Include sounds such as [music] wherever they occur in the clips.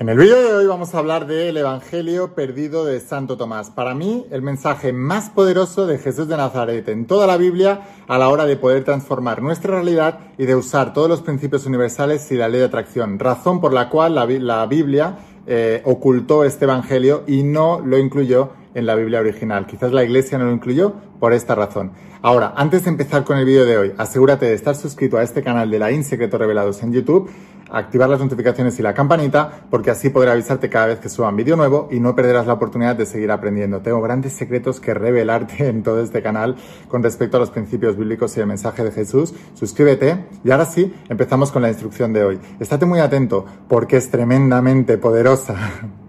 En el vídeo de hoy vamos a hablar del Evangelio perdido de Santo Tomás. Para mí, el mensaje más poderoso de Jesús de Nazaret en toda la Biblia a la hora de poder transformar nuestra realidad y de usar todos los principios universales y la ley de atracción. Razón por la cual la, Biblia eh, ocultó este Evangelio y no lo incluyó en la Biblia original. Quizás la Iglesia no lo incluyó por esta razón. Ahora, antes de empezar con el vídeo de hoy, asegúrate de estar suscrito a este canal de la Insecretos Revelados en YouTube activar las notificaciones y la campanita porque así podré avisarte cada vez que suba un vídeo nuevo y no perderás la oportunidad de seguir aprendiendo. Tengo grandes secretos que revelarte [laughs] en todo este canal con respecto a los principios bíblicos y el mensaje de Jesús. Suscríbete y ahora sí, empezamos con la instrucción de hoy. Estate muy atento porque es tremendamente poderosa. [laughs]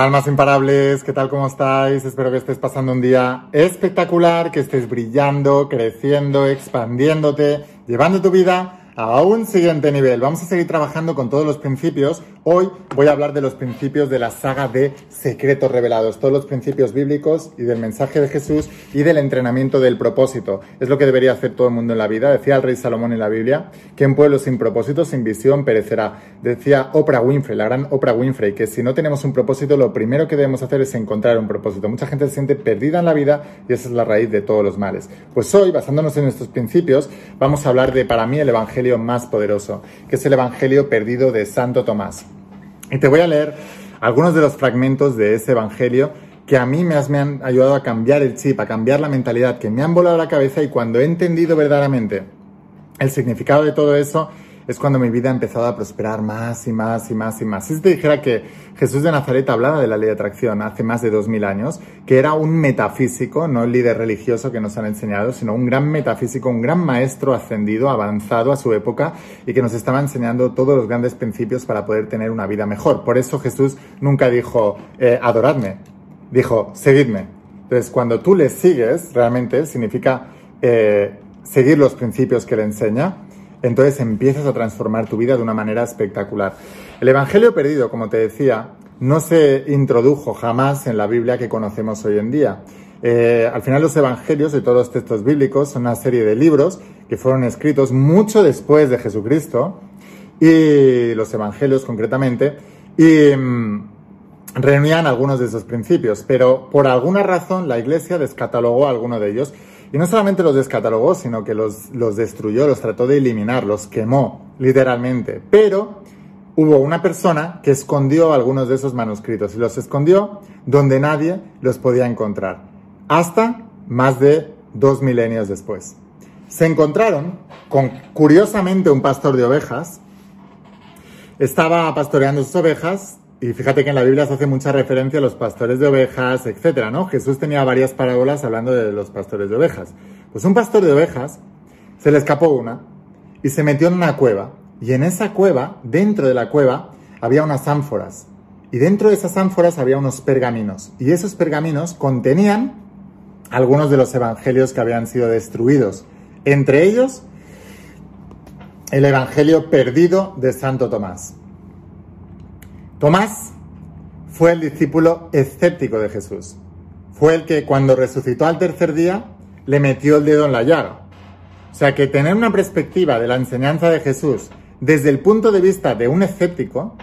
Almas imparables, ¿qué tal? ¿Cómo estáis? Espero que estés pasando un día espectacular, que estés brillando, creciendo, expandiéndote, llevando tu vida a un siguiente nivel. Vamos a seguir trabajando con todos los principios. Hoy voy a hablar de los principios de la saga de Secretos Revelados, todos los principios bíblicos y del mensaje de Jesús y del entrenamiento del propósito. Es lo que debería hacer todo el mundo en la vida. Decía el rey Salomón en la Biblia que en pueblo sin propósito, sin visión, perecerá. Decía Oprah Winfrey, la gran Oprah Winfrey, que si no tenemos un propósito, lo primero que debemos hacer es encontrar un propósito. Mucha gente se siente perdida en la vida y esa es la raíz de todos los males. Pues hoy, basándonos en estos principios, vamos a hablar de, para mí, el Evangelio más poderoso, que es el Evangelio perdido de Santo Tomás. Y te voy a leer algunos de los fragmentos de ese Evangelio que a mí me, han ayudado a cambiar el chip, a cambiar la mentalidad, que me han volado la cabeza y cuando he entendido verdaderamente el significado de todo eso, es cuando mi vida ha empezado a prosperar más y más y más y más. Si te dijera que Jesús de Nazaret hablaba de la ley de atracción hace más de dos mil años, que era un metafísico, no el líder religioso que nos han enseñado, sino un gran metafísico, un gran maestro ascendido, avanzado a su época y que nos estaba enseñando todos los grandes principios para poder tener una vida mejor. Por eso Jesús nunca dijo, eh, adoradme, dijo, seguidme. Entonces, cuando tú le sigues, realmente significa eh, seguir los principios que le enseña entonces empiezas a transformar tu vida de una manera espectacular. El Evangelio perdido, como te decía, no se introdujo jamás en la Biblia que conocemos hoy en día. Eh, al final los Evangelios y todos los textos bíblicos son una serie de libros que fueron escritos mucho después de Jesucristo y los Evangelios concretamente y mm, reunían algunos de esos principios, pero por alguna razón la Iglesia descatalogó alguno de ellos y no solamente los descatalogó, sino que los, los destruyó, los trató de eliminar, los quemó, literalmente. Pero hubo una persona que escondió algunos de esos manuscritos y los escondió donde nadie los podía encontrar, hasta más de dos milenios después. Se encontraron con, curiosamente, un pastor de ovejas. Estaba pastoreando sus ovejas y fíjate que en la Biblia se hace mucha referencia a los pastores de ovejas, etcétera, ¿no? Jesús tenía varias parábolas hablando de los pastores de ovejas. Pues un pastor de ovejas se le escapó una y se metió en una cueva. Y en esa cueva, dentro de la cueva, había unas ánforas. Y dentro de esas ánforas había unos pergaminos. Y esos pergaminos contenían algunos de los evangelios que habían sido destruidos. Entre ellos, el evangelio perdido de Santo Tomás. Tomás fue el discípulo escéptico de Jesús. Fue el que cuando resucitó al tercer día le metió el dedo en la llaga. O sea que tener una perspectiva de la enseñanza de Jesús desde el punto de vista de un escéptico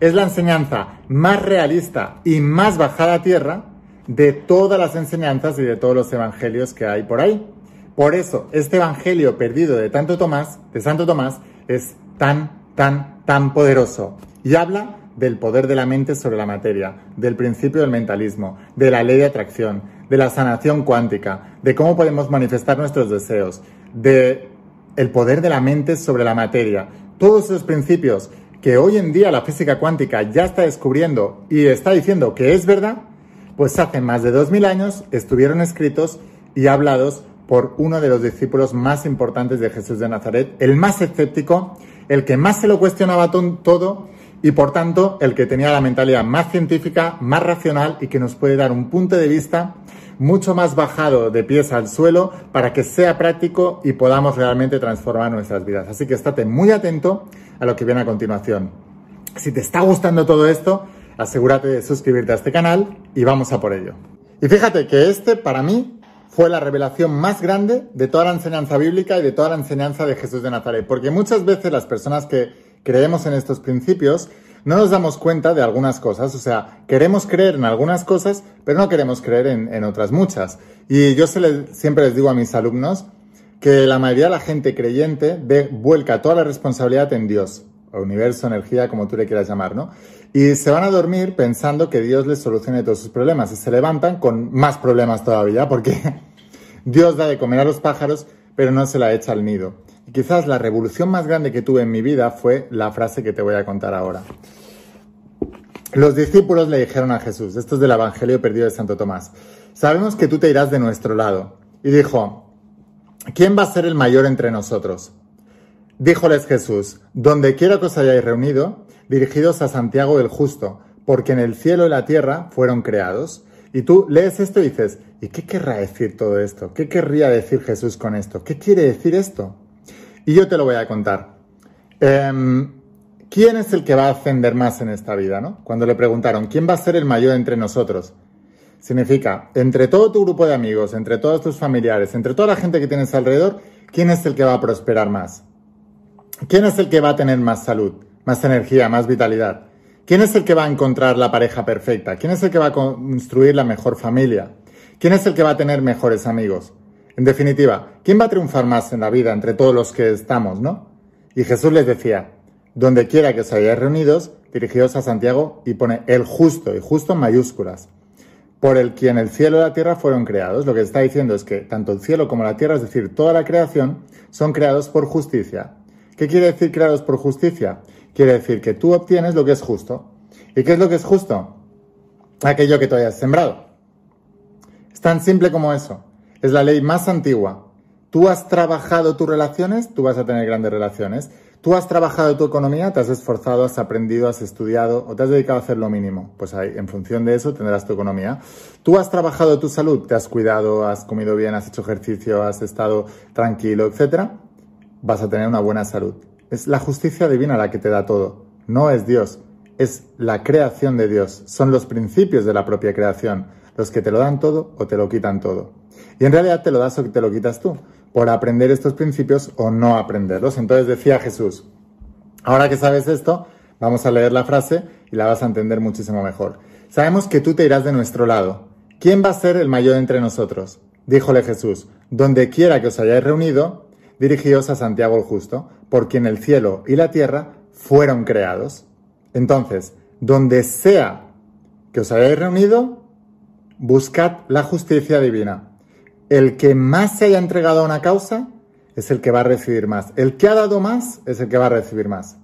es la enseñanza más realista y más bajada a tierra de todas las enseñanzas y de todos los evangelios que hay por ahí. Por eso, este evangelio perdido de tanto Tomás, de Santo Tomás, es tan, tan, tan poderoso. Y habla del poder de la mente sobre la materia, del principio del mentalismo, de la ley de atracción, de la sanación cuántica, de cómo podemos manifestar nuestros deseos, de el poder de la mente sobre la materia. Todos esos principios que hoy en día la física cuántica ya está descubriendo y está diciendo que es verdad, pues hace más de dos mil años estuvieron escritos y hablados por uno de los discípulos más importantes de Jesús de Nazaret, el más escéptico, el que más se lo cuestionaba todo y por tanto el que tenía la mentalidad más científica, más racional y que nos puede dar un punto de vista mucho más bajado de pies al suelo para que sea práctico y podamos realmente transformar nuestras vidas. Así que estate muy atento a lo que viene a continuación. Si te está gustando todo esto, asegúrate de suscribirte a este canal y vamos a por ello. Y fíjate que este para mí fue la revelación más grande de toda la enseñanza bíblica y de toda la enseñanza de Jesús de Nazaret, porque muchas veces las personas que creemos en estos principios, no nos damos cuenta de algunas cosas. O sea, queremos creer en algunas cosas, pero no queremos creer en, otras muchas. Y yo siempre les digo a mis alumnos que la mayoría de la gente creyente vuelca toda la responsabilidad en Dios, o universo, energía, como tú le quieras llamar, ¿no? Y se van a dormir pensando que Dios les solucione todos sus problemas y se levantan con más problemas todavía porque [laughs] Dios da de comer a los pájaros, pero no se la echa al nido. Y quizás la revolución más grande que tuve en mi vida fue la frase que te voy a contar ahora. Los discípulos le dijeron a Jesús, esto es del Evangelio perdido de Santo Tomás, sabemos que tú te irás de nuestro lado. Y dijo, ¿quién va a ser el mayor entre nosotros? Díjoles Jesús, donde quiera que os hayáis reunido, dirigidos a Santiago el Justo, porque en el cielo y la tierra fueron creados. Y tú lees esto y dices, ¿y qué querrá decir todo esto? ¿Qué querría decir Jesús con esto? ¿Qué quiere decir esto? Y yo te lo voy a contar. Em, ¿Quién es el que va a ascender más en esta vida? ¿no? Cuando le preguntaron, ¿quién va a ser el mayor entre nosotros? Significa, entre todo tu grupo de amigos, entre todos tus familiares, entre toda la gente que tienes alrededor, ¿quién es el que va a prosperar más? ¿Quién es el que va a tener más salud, más energía, más vitalidad? ¿Quién es el que va a encontrar la pareja perfecta? ¿Quién es el que va a construir la mejor familia? ¿Quién es el que va a tener mejores amigos? En definitiva, ¿quién va a triunfar más en la vida entre todos los que estamos, no? Y Jesús les decía, donde quiera que os hayáis reunidos, dirigidos a Santiago y pone el justo, y justo en mayúsculas, por el quien el cielo y la tierra fueron creados. Lo que está diciendo es que tanto el cielo como la tierra, es decir, toda la creación, son creados por justicia. ¿Qué quiere decir creados por justicia? Quiere decir que tú obtienes lo que es justo. ¿Y qué es lo que es justo? Aquello que tú hayas sembrado. Es tan simple como eso. Es la ley más antigua. Tú has trabajado tus relaciones, tú vas a tener grandes relaciones. Tú has trabajado tu economía, te has esforzado, has aprendido, has estudiado o te has dedicado a hacer lo mínimo. Pues ahí, en función de eso tendrás tu economía. Tú has trabajado tu salud, te has cuidado, has comido bien, has hecho ejercicio, has estado tranquilo, etcétera. Vas a tener una buena salud. Es la justicia divina la que te da todo. No es Dios, es la creación de Dios. Son los principios de la propia creación los que te lo dan todo o te lo quitan todo. Y en realidad te lo das o te lo quitas tú, por aprender estos principios o no aprenderlos. Entonces decía Jesús, ahora que sabes esto, vamos a leer la frase y la vas a entender muchísimo mejor. Sabemos que tú te irás de nuestro lado. ¿Quién va a ser el mayor entre nosotros? Díjole Jesús, donde quiera que os hayáis reunido, dirigíos a Santiago el Justo, por quien el cielo y la tierra fueron creados. Entonces, donde sea que os hayáis reunido, buscad la justicia divina. El que más se haya entregado a una causa es el que va a recibir más. El que ha dado más es el que va a recibir más.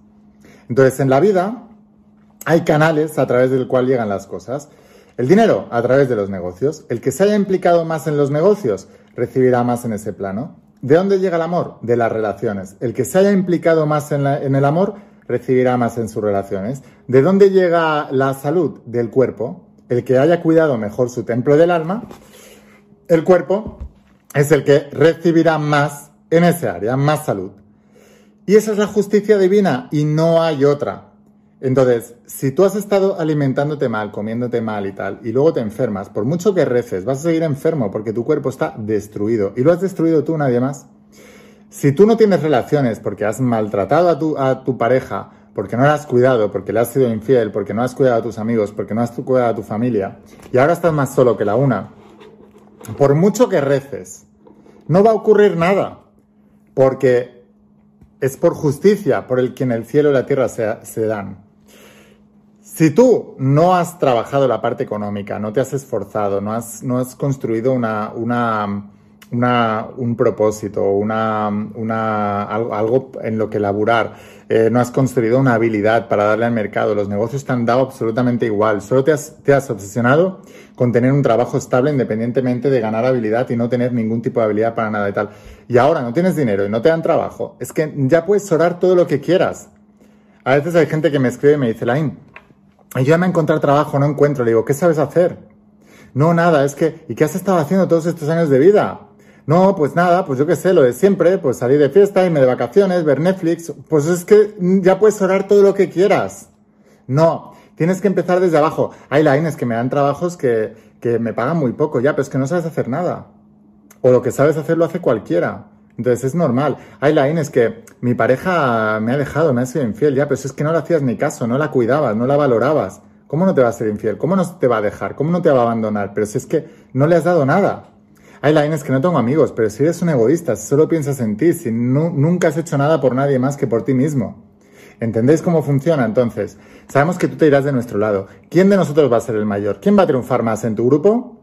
Entonces, en la vida hay canales a través del cual llegan las cosas. El dinero a través de los negocios. El que se haya implicado más en los negocios recibirá más en ese plano. ¿De dónde llega el amor? De las relaciones. El que se haya implicado más en, en el amor recibirá más en sus relaciones. ¿De dónde llega la salud? Del cuerpo el que haya cuidado mejor su templo del alma, el cuerpo es el que recibirá más en ese área, más salud. Y esa es la justicia divina y no hay otra. Entonces, si tú has estado alimentándote mal, comiéndote mal y tal, y luego te enfermas, por mucho que reces, vas a seguir enfermo porque tu cuerpo está destruido. Y lo has destruido tú, nadie más. Si tú no tienes relaciones porque has maltratado a tu, a tu pareja, porque no la has cuidado, porque le has sido infiel, porque no has cuidado a tus amigos, porque no has cuidado a tu familia, y ahora estás más solo que la una, por mucho que reces, no va a ocurrir nada, porque es por justicia por el que en el cielo y la tierra se, dan. Si tú no has trabajado la parte económica, no te has esforzado, no has, no has construido una, una, un propósito, una, una, algo en lo que laburar, eh, no has construido una habilidad para darle al mercado, los negocios te han dado absolutamente igual, solo te has, te has obsesionado con tener un trabajo estable independientemente de ganar habilidad y no tener ningún tipo de habilidad para nada y tal. Y ahora no tienes dinero y no te dan trabajo, es que ya puedes orar todo lo que quieras. A veces hay gente que me escribe y me dice, Lain, ayúdame a encontrar trabajo, no encuentro. Le digo, ¿qué sabes hacer? No, nada, es que, ¿y qué has estado haciendo todos estos años de vida? No, pues nada, pues yo qué sé, lo de siempre, pues salir de fiesta, irme de vacaciones, ver Netflix, pues es que ya puedes orar todo lo que quieras. No, tienes que empezar desde abajo. Hay lines que me dan trabajos que, que me pagan muy poco, ya, pero es que no sabes hacer nada. O lo que sabes hacer lo hace cualquiera. Entonces es normal. Hay lines que mi pareja me ha dejado, me ha sido infiel, ya, pero es que no le hacías ni caso, no la cuidabas, no la valorabas. ¿Cómo no te va a ser infiel? ¿Cómo no te va a dejar? ¿Cómo no te va a abandonar? Pero si es que no le has dado nada. Hay lines que no tengo amigos, pero si eres un egoísta, solo piensas en ti, si nunca has hecho nada por nadie más que por ti mismo. ¿Entendéis cómo funciona? Entonces, sabemos que tú te irás de nuestro lado. ¿Quién de nosotros va a ser el mayor? ¿Quién va a triunfar más en tu grupo?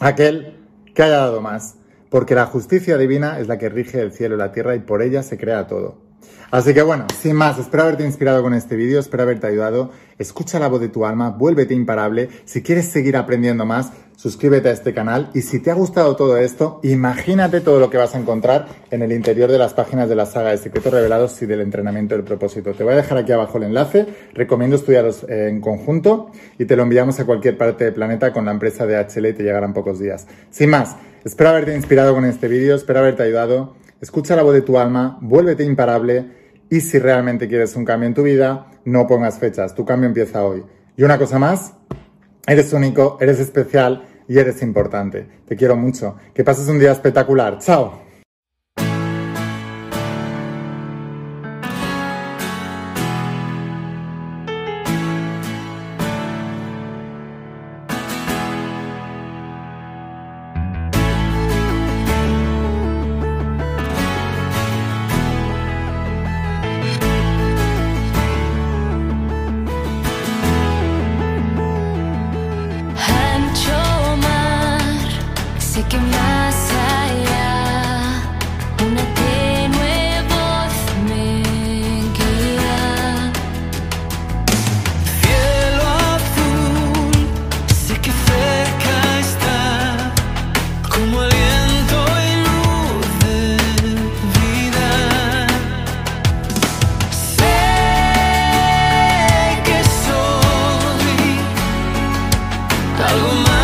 Aquel que haya dado más. Porque la justicia divina es la que rige el cielo y la tierra y por ella se crea todo. Así que bueno, sin más, espero haberte inspirado con este vídeo, espero haberte ayudado. Escucha la voz de tu alma, vuélvete imparable. Si quieres seguir aprendiendo más, suscríbete a este canal. Y si te ha gustado todo esto, imagínate todo lo que vas a encontrar en el interior de las páginas de la saga de Secretos Revelados y del entrenamiento del propósito. Te voy a dejar aquí abajo el enlace. Recomiendo estudiarlos eh, en conjunto y te lo enviamos a cualquier parte del planeta con la empresa de HL y te llegarán pocos días. Sin más, espero haberte inspirado con este vídeo, espero haberte ayudado. Escucha la voz de tu alma, vuélvete imparable y si realmente quieres un cambio en tu vida, no pongas fechas, tu cambio empieza hoy. Y una cosa más, eres único, eres especial y eres importante. Te quiero mucho. Que pases un día espectacular. Chao. algo más.